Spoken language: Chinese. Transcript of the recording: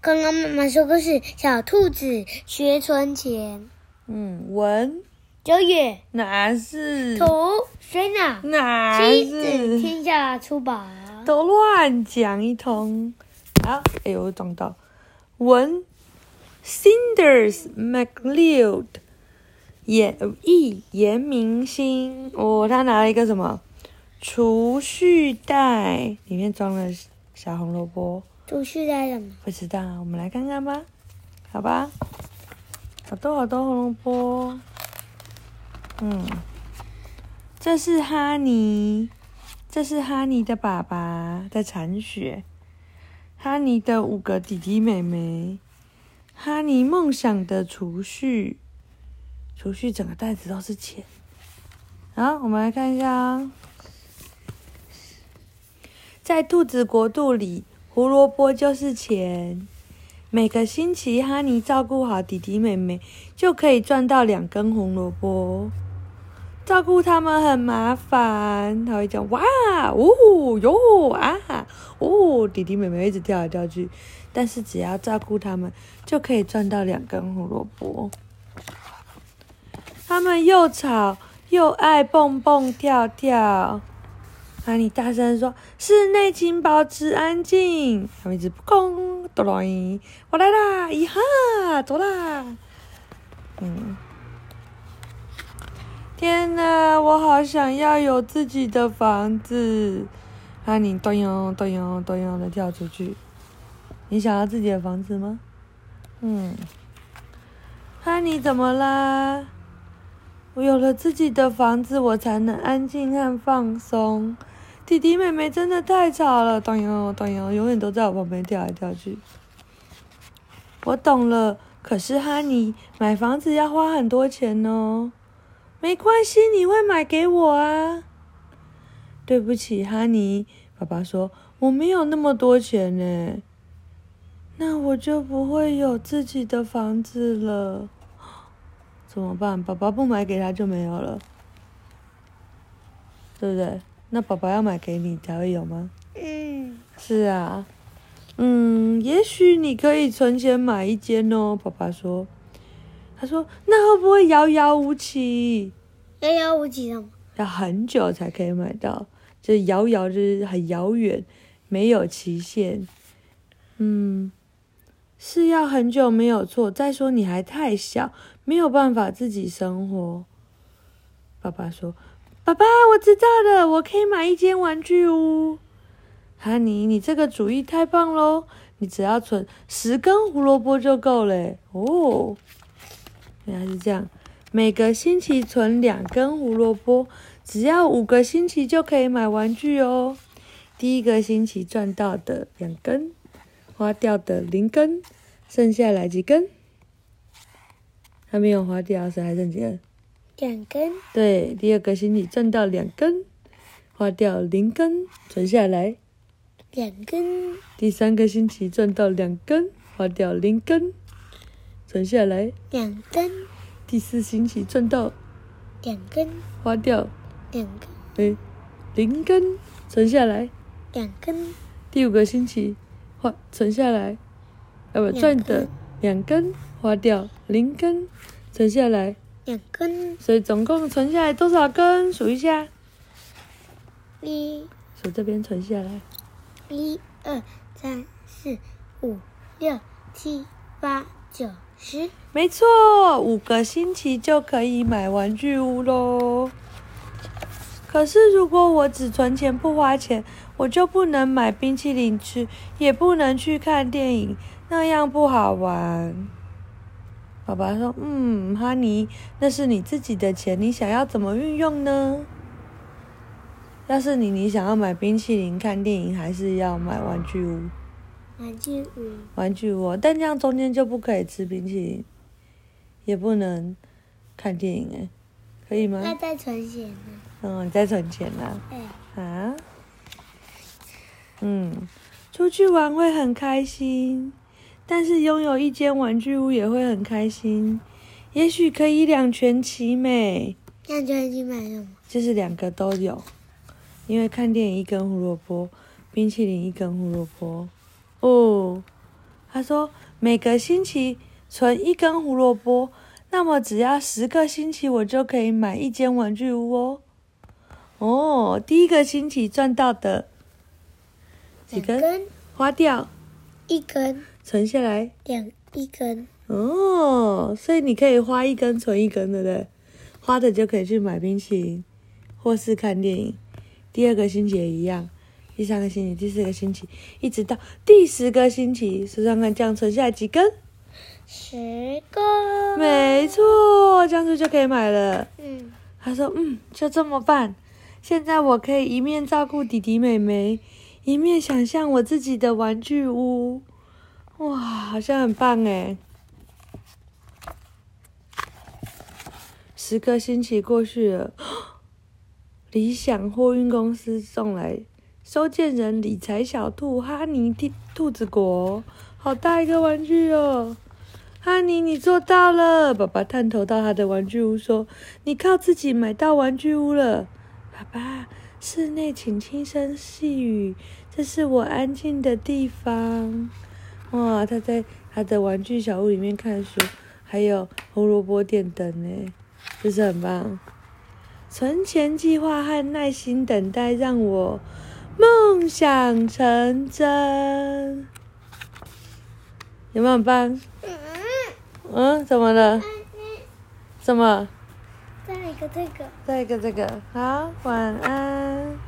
刚刚妈妈说不是小兔子学存钱。嗯，文九月哪是？图谁呢？哪是？天下出版。都乱讲一通。好，哎呦，我撞到。文 Cinders McLeod 演艺严明星。哦，他拿了一个什么？储蓄袋，里面装了小红萝卜。储蓄袋什么？不知道，我们来看看吧。好吧，好多好多红萝卜。嗯，这是哈尼，这是哈尼的爸爸在铲雪。哈尼的五个弟弟妹妹，哈尼梦想的储蓄，储蓄整个袋子都是钱。好，我们来看一下啊，在兔子国度里。胡萝卜就是钱。每个星期，哈尼照顾好弟弟妹妹，就可以赚到两根红萝卜。照顾他们很麻烦，他会讲哇哦哟啊哦，弟弟妹妹一直跳来跳去。但是只要照顾他们，就可以赚到两根胡萝卜。他们又吵又爱蹦蹦跳跳。哈尼大声说：“室内请保持安静。”他们一直不公，哆啦 A，我来啦！咿哈，走啦！嗯，天哪，我好想要有自己的房子。哈尼咚咚咚咚咚的跳出去。你想要自己的房子吗？嗯。哈尼怎么啦？我有了自己的房子，我才能安静和放松。弟弟妹妹真的太吵了，咚哟咚哟，永远都在我旁边跳来跳去。我懂了，可是哈尼买房子要花很多钱哦。没关系，你会买给我啊。对不起，哈尼，爸爸说我没有那么多钱呢。那我就不会有自己的房子了。怎么办？爸爸不买给他就没有了，对不对？那爸爸要买给你才会有吗？嗯，是啊，嗯，也许你可以存钱买一间哦。爸爸说，他说那会不会遥遥无期？遥遥无期的吗？要很久才可以买到，就是遥遥就是很遥远，没有期限。嗯，是要很久没有错。再说你还太小，没有办法自己生活。爸爸说。爸爸，我知道了，我可以买一间玩具屋。哈尼，你这个主意太棒喽！你只要存十根胡萝卜就够了。哦，原来是这样，每个星期存两根胡萝卜，只要五个星期就可以买玩具哦。第一个星期赚到的两根，花掉的零根，剩下来几根？还没有花掉，所以还剩几根？两根，对，第二个星期赚到两根，花掉零根，存下来。两根。第三个星期赚到两根，花掉零根，存下来。两根。第四星期赚到两根，花掉两根，哎，零根，存下来。两根。第五个星期花存下来，啊不，赚的两根，花掉零根，存下来。两根，所以总共存下来多少根？数一下。一，数这边存下来。一二三四五六七八九十。没错，五个星期就可以买玩具屋喽。可是如果我只存钱不花钱，我就不能买冰淇淋吃，也不能去看电影，那样不好玩。爸爸说：“嗯，哈尼，那是你自己的钱，你想要怎么运用呢？要是你，你想要买冰淇淋、看电影，还是要买玩具屋？玩具屋。玩具屋，但这样中间就不可以吃冰淇淋，也不能看电影，哎，可以吗？那再存钱呢？嗯，你再存钱呢？哎。啊？嗯，出去玩会很开心。”但是拥有一间玩具屋也会很开心，也许可以两全其美。两全其美什么？就是两个都有，因为看电影一根胡萝卜，冰淇淋一根胡萝卜。哦，他说每个星期存一根胡萝卜，那么只要十个星期，我就可以买一间玩具屋哦。哦，第一个星期赚到的几根？根花掉一根，存下来两一根。哦，所以你可以花一根存一根，对不对？花的就可以去买冰淇淋，或是看电影。第二个星期也一样，第三个星期、第四个星期，一直到第十个星期，数算看这样存下来几根？十个。没错，这样子就可以买了。嗯。他说：“嗯，就这么办。现在我可以一面照顾弟弟妹妹，一面想象我自己的玩具屋。哇，好像很棒诶。”十个星期过去了，理想货运公司送来收件人理财小兔哈尼兔兔子国，好大一个玩具哦！哈尼，你做到了！爸爸探头到他的玩具屋说：“你靠自己买到玩具屋了。”爸爸，室内请轻声细语，这是我安静的地方。哇，他在他的玩具小屋里面看书，还有胡萝卜电灯呢。是不是很棒？存钱计划和耐心等待让我梦想成真。有没有很棒？嗯，怎么了？怎么？再一个这个。再一个这个。好，晚安。